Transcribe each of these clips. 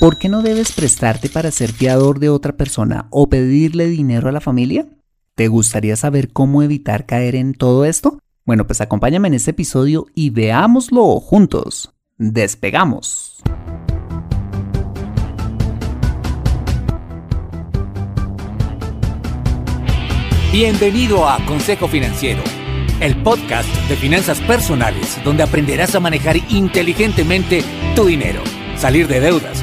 ¿Por qué no debes prestarte para ser fiador de otra persona o pedirle dinero a la familia? ¿Te gustaría saber cómo evitar caer en todo esto? Bueno, pues acompáñame en este episodio y veámoslo juntos. Despegamos. Bienvenido a Consejo Financiero, el podcast de finanzas personales donde aprenderás a manejar inteligentemente tu dinero, salir de deudas,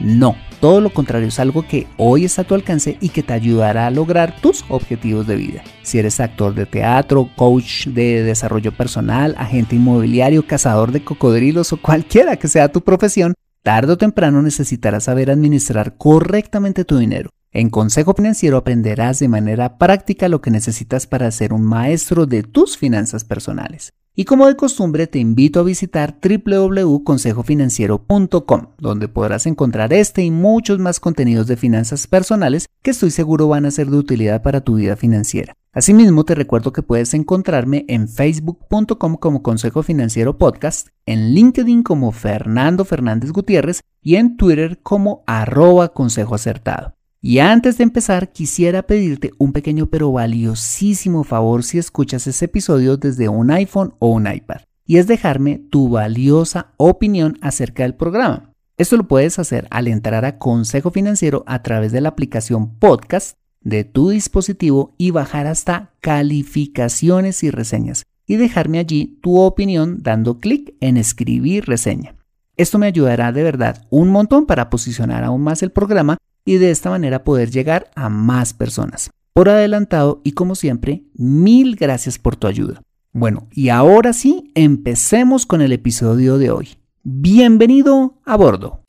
No, todo lo contrario es algo que hoy está a tu alcance y que te ayudará a lograr tus objetivos de vida. Si eres actor de teatro, coach de desarrollo personal, agente inmobiliario, cazador de cocodrilos o cualquiera que sea tu profesión, tarde o temprano necesitarás saber administrar correctamente tu dinero. En Consejo Financiero aprenderás de manera práctica lo que necesitas para ser un maestro de tus finanzas personales. Y como de costumbre te invito a visitar www.consejofinanciero.com, donde podrás encontrar este y muchos más contenidos de finanzas personales que estoy seguro van a ser de utilidad para tu vida financiera. Asimismo, te recuerdo que puedes encontrarme en facebook.com como Consejo Financiero Podcast, en LinkedIn como Fernando Fernández Gutiérrez y en Twitter como arroba Consejo Acertado. Y antes de empezar, quisiera pedirte un pequeño pero valiosísimo favor si escuchas ese episodio desde un iPhone o un iPad, y es dejarme tu valiosa opinión acerca del programa. Esto lo puedes hacer al entrar a Consejo Financiero a través de la aplicación podcast de tu dispositivo y bajar hasta calificaciones y reseñas y dejarme allí tu opinión dando clic en escribir reseña. Esto me ayudará de verdad un montón para posicionar aún más el programa y de esta manera poder llegar a más personas. Por adelantado y como siempre, mil gracias por tu ayuda. Bueno, y ahora sí, empecemos con el episodio de hoy. Bienvenido a bordo.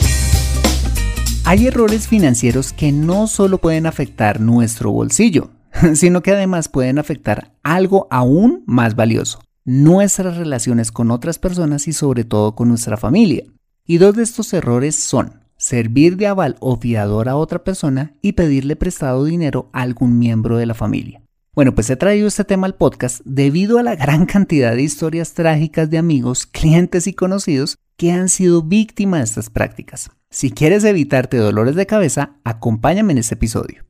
Hay errores financieros que no solo pueden afectar nuestro bolsillo, sino que además pueden afectar algo aún más valioso, nuestras relaciones con otras personas y sobre todo con nuestra familia. Y dos de estos errores son servir de aval o fiador a otra persona y pedirle prestado dinero a algún miembro de la familia. Bueno, pues he traído este tema al podcast debido a la gran cantidad de historias trágicas de amigos, clientes y conocidos que han sido víctimas de estas prácticas. Si quieres evitarte dolores de cabeza, acompáñame en este episodio.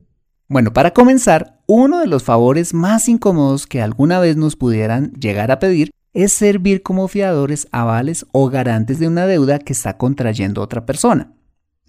Bueno, para comenzar, uno de los favores más incómodos que alguna vez nos pudieran llegar a pedir es servir como fiadores, avales o garantes de una deuda que está contrayendo otra persona.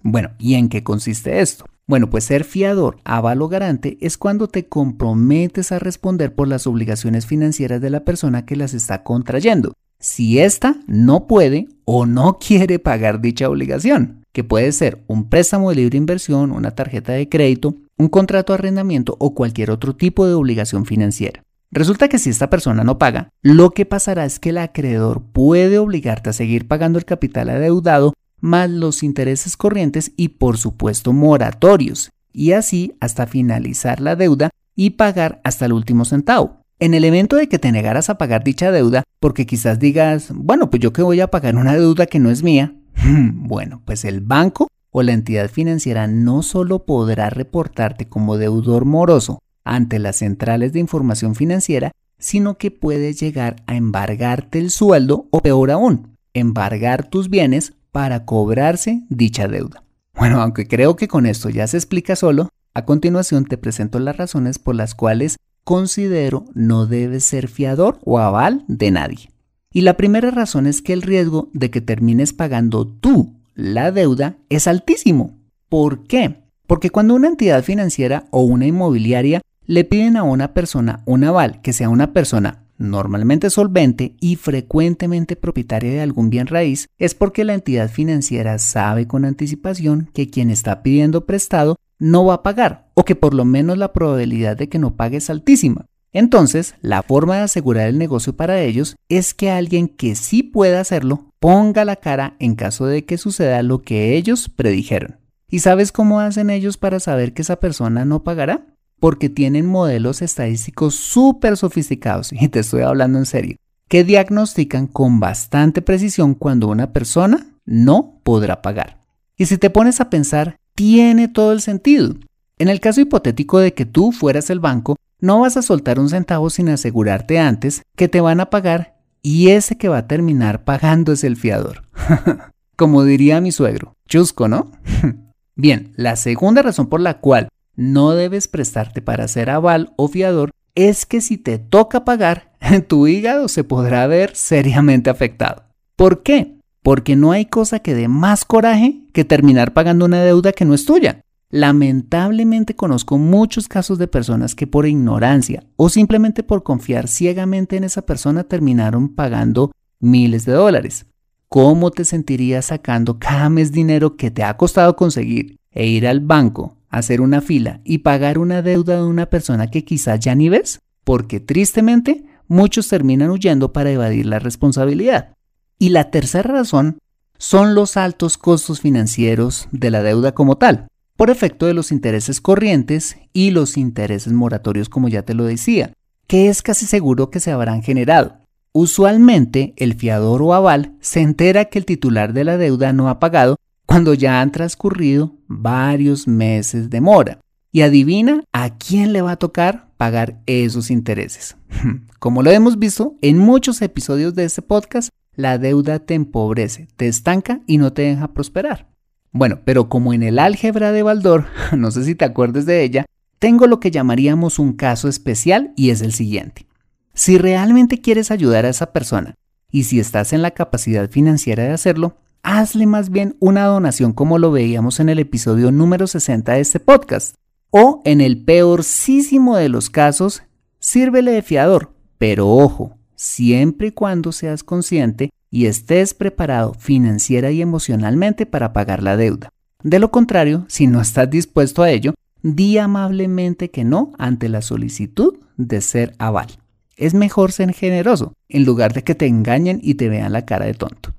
Bueno, ¿y en qué consiste esto? Bueno, pues ser fiador, avalo garante es cuando te comprometes a responder por las obligaciones financieras de la persona que las está contrayendo. Si ésta no puede o no quiere pagar dicha obligación, que puede ser un préstamo de libre inversión, una tarjeta de crédito, un contrato de arrendamiento o cualquier otro tipo de obligación financiera. Resulta que si esta persona no paga, lo que pasará es que el acreedor puede obligarte a seguir pagando el capital adeudado más los intereses corrientes y por supuesto moratorios, y así hasta finalizar la deuda y pagar hasta el último centavo. En el evento de que te negaras a pagar dicha deuda, porque quizás digas, bueno, pues yo que voy a pagar una deuda que no es mía, bueno, pues el banco o la entidad financiera no solo podrá reportarte como deudor moroso ante las centrales de información financiera, sino que puede llegar a embargarte el sueldo o peor aún, embargar tus bienes para cobrarse dicha deuda. Bueno, aunque creo que con esto ya se explica solo, a continuación te presento las razones por las cuales considero no debes ser fiador o aval de nadie. Y la primera razón es que el riesgo de que termines pagando tú la deuda es altísimo. ¿Por qué? Porque cuando una entidad financiera o una inmobiliaria le piden a una persona un aval que sea una persona normalmente solvente y frecuentemente propietaria de algún bien raíz, es porque la entidad financiera sabe con anticipación que quien está pidiendo prestado no va a pagar o que por lo menos la probabilidad de que no pague es altísima. Entonces, la forma de asegurar el negocio para ellos es que alguien que sí pueda hacerlo ponga la cara en caso de que suceda lo que ellos predijeron. ¿Y sabes cómo hacen ellos para saber que esa persona no pagará? Porque tienen modelos estadísticos súper sofisticados, y te estoy hablando en serio, que diagnostican con bastante precisión cuando una persona no podrá pagar. Y si te pones a pensar, tiene todo el sentido. En el caso hipotético de que tú fueras el banco, no vas a soltar un centavo sin asegurarte antes que te van a pagar y ese que va a terminar pagando es el fiador. Como diría mi suegro, chusco, ¿no? Bien, la segunda razón por la cual no debes prestarte para ser aval o fiador es que si te toca pagar, tu hígado se podrá ver seriamente afectado. ¿Por qué? porque no hay cosa que dé más coraje que terminar pagando una deuda que no es tuya. Lamentablemente conozco muchos casos de personas que por ignorancia o simplemente por confiar ciegamente en esa persona terminaron pagando miles de dólares. ¿Cómo te sentirías sacando cada mes dinero que te ha costado conseguir e ir al banco, hacer una fila y pagar una deuda de una persona que quizás ya ni ves? Porque tristemente muchos terminan huyendo para evadir la responsabilidad. Y la tercera razón son los altos costos financieros de la deuda como tal, por efecto de los intereses corrientes y los intereses moratorios como ya te lo decía, que es casi seguro que se habrán generado. Usualmente el fiador o aval se entera que el titular de la deuda no ha pagado cuando ya han transcurrido varios meses de mora. Y adivina a quién le va a tocar pagar esos intereses. Como lo hemos visto en muchos episodios de este podcast, la deuda te empobrece, te estanca y no te deja prosperar. Bueno, pero como en el álgebra de Baldor, no sé si te acuerdes de ella, tengo lo que llamaríamos un caso especial y es el siguiente. Si realmente quieres ayudar a esa persona y si estás en la capacidad financiera de hacerlo, hazle más bien una donación como lo veíamos en el episodio número 60 de este podcast. O en el peorcísimo de los casos, sírvele de fiador, pero ojo, siempre y cuando seas consciente y estés preparado financiera y emocionalmente para pagar la deuda. De lo contrario, si no estás dispuesto a ello, di amablemente que no ante la solicitud de ser aval. Es mejor ser generoso en lugar de que te engañen y te vean la cara de tonto.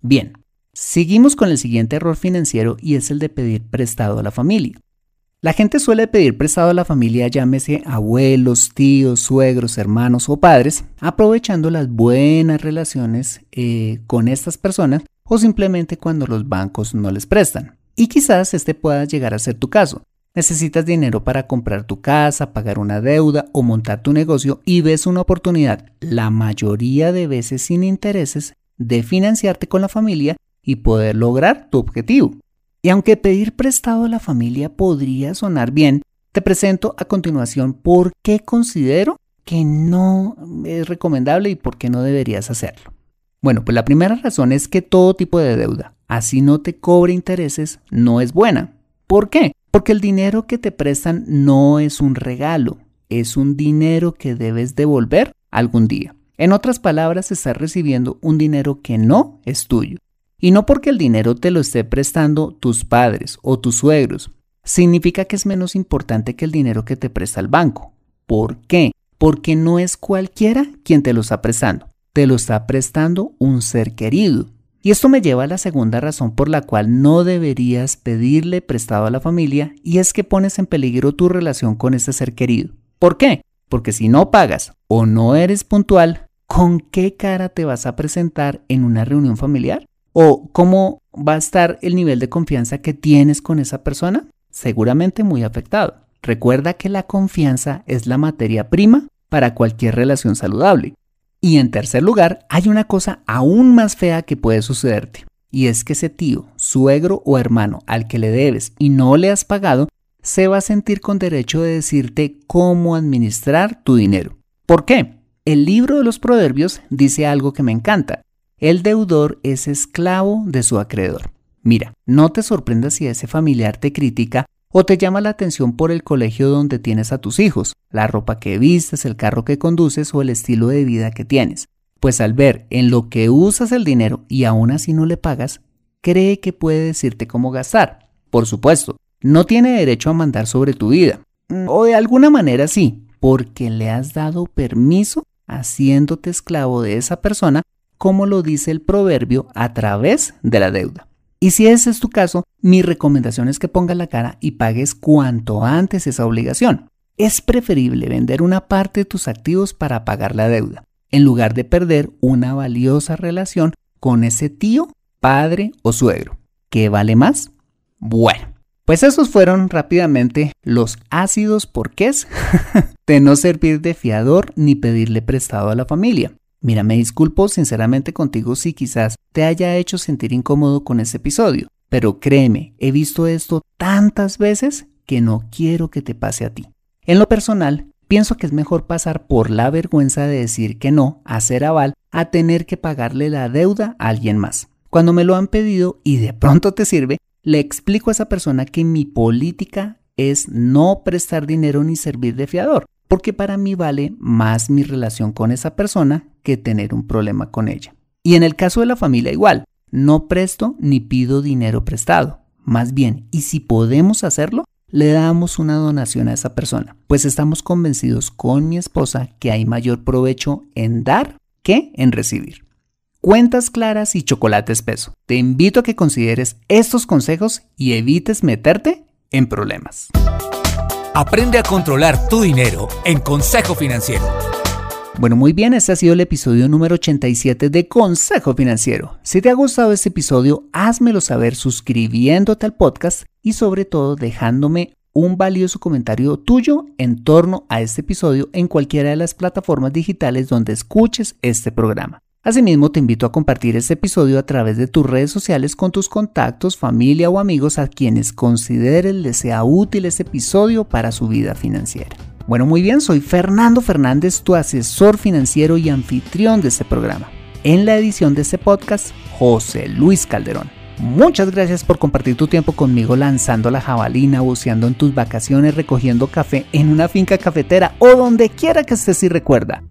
Bien, seguimos con el siguiente error financiero y es el de pedir prestado a la familia. La gente suele pedir prestado a la familia, llámese abuelos, tíos, suegros, hermanos o padres, aprovechando las buenas relaciones eh, con estas personas o simplemente cuando los bancos no les prestan. Y quizás este pueda llegar a ser tu caso. Necesitas dinero para comprar tu casa, pagar una deuda o montar tu negocio y ves una oportunidad, la mayoría de veces sin intereses, de financiarte con la familia y poder lograr tu objetivo. Y aunque pedir prestado a la familia podría sonar bien, te presento a continuación por qué considero que no es recomendable y por qué no deberías hacerlo. Bueno, pues la primera razón es que todo tipo de deuda, así no te cobre intereses, no es buena. ¿Por qué? Porque el dinero que te prestan no es un regalo, es un dinero que debes devolver algún día. En otras palabras, estás recibiendo un dinero que no es tuyo. Y no porque el dinero te lo esté prestando tus padres o tus suegros, significa que es menos importante que el dinero que te presta el banco. ¿Por qué? Porque no es cualquiera quien te lo está prestando, te lo está prestando un ser querido. Y esto me lleva a la segunda razón por la cual no deberías pedirle prestado a la familia y es que pones en peligro tu relación con ese ser querido. ¿Por qué? Porque si no pagas o no eres puntual, ¿con qué cara te vas a presentar en una reunión familiar? ¿O cómo va a estar el nivel de confianza que tienes con esa persona? Seguramente muy afectado. Recuerda que la confianza es la materia prima para cualquier relación saludable. Y en tercer lugar, hay una cosa aún más fea que puede sucederte. Y es que ese tío, suegro o hermano al que le debes y no le has pagado, se va a sentir con derecho de decirte cómo administrar tu dinero. ¿Por qué? El libro de los proverbios dice algo que me encanta. El deudor es esclavo de su acreedor. Mira, no te sorprendas si ese familiar te critica o te llama la atención por el colegio donde tienes a tus hijos, la ropa que vistes, el carro que conduces o el estilo de vida que tienes. Pues al ver en lo que usas el dinero y aún así no le pagas, cree que puede decirte cómo gastar. Por supuesto, no tiene derecho a mandar sobre tu vida. Mm, o de alguna manera sí, porque le has dado permiso haciéndote esclavo de esa persona, como lo dice el proverbio, a través de la deuda. Y si ese es tu caso, mi recomendación es que pongas la cara y pagues cuanto antes esa obligación. Es preferible vender una parte de tus activos para pagar la deuda, en lugar de perder una valiosa relación con ese tío, padre o suegro. ¿Qué vale más? Bueno, pues esos fueron rápidamente los ácidos porqués de no servir de fiador ni pedirle prestado a la familia. Mira, me disculpo sinceramente contigo si quizás te haya hecho sentir incómodo con ese episodio, pero créeme, he visto esto tantas veces que no quiero que te pase a ti. En lo personal, pienso que es mejor pasar por la vergüenza de decir que no, a ser aval, a tener que pagarle la deuda a alguien más. Cuando me lo han pedido y de pronto te sirve, le explico a esa persona que mi política es no prestar dinero ni servir de fiador, porque para mí vale más mi relación con esa persona que tener un problema con ella. Y en el caso de la familia igual, no presto ni pido dinero prestado. Más bien, y si podemos hacerlo, le damos una donación a esa persona, pues estamos convencidos con mi esposa que hay mayor provecho en dar que en recibir cuentas claras y chocolate espeso. Te invito a que consideres estos consejos y evites meterte en problemas. Aprende a controlar tu dinero en Consejo Financiero. Bueno, muy bien, este ha sido el episodio número 87 de Consejo Financiero. Si te ha gustado este episodio, házmelo saber suscribiéndote al podcast y sobre todo dejándome un valioso comentario tuyo en torno a este episodio en cualquiera de las plataformas digitales donde escuches este programa. Asimismo, te invito a compartir este episodio a través de tus redes sociales con tus contactos, familia o amigos a quienes consideres les sea útil este episodio para su vida financiera. Bueno, muy bien, soy Fernando Fernández, tu asesor financiero y anfitrión de este programa. En la edición de este podcast, José Luis Calderón. Muchas gracias por compartir tu tiempo conmigo lanzando la jabalina, buceando en tus vacaciones, recogiendo café en una finca cafetera o donde quiera que estés y recuerda.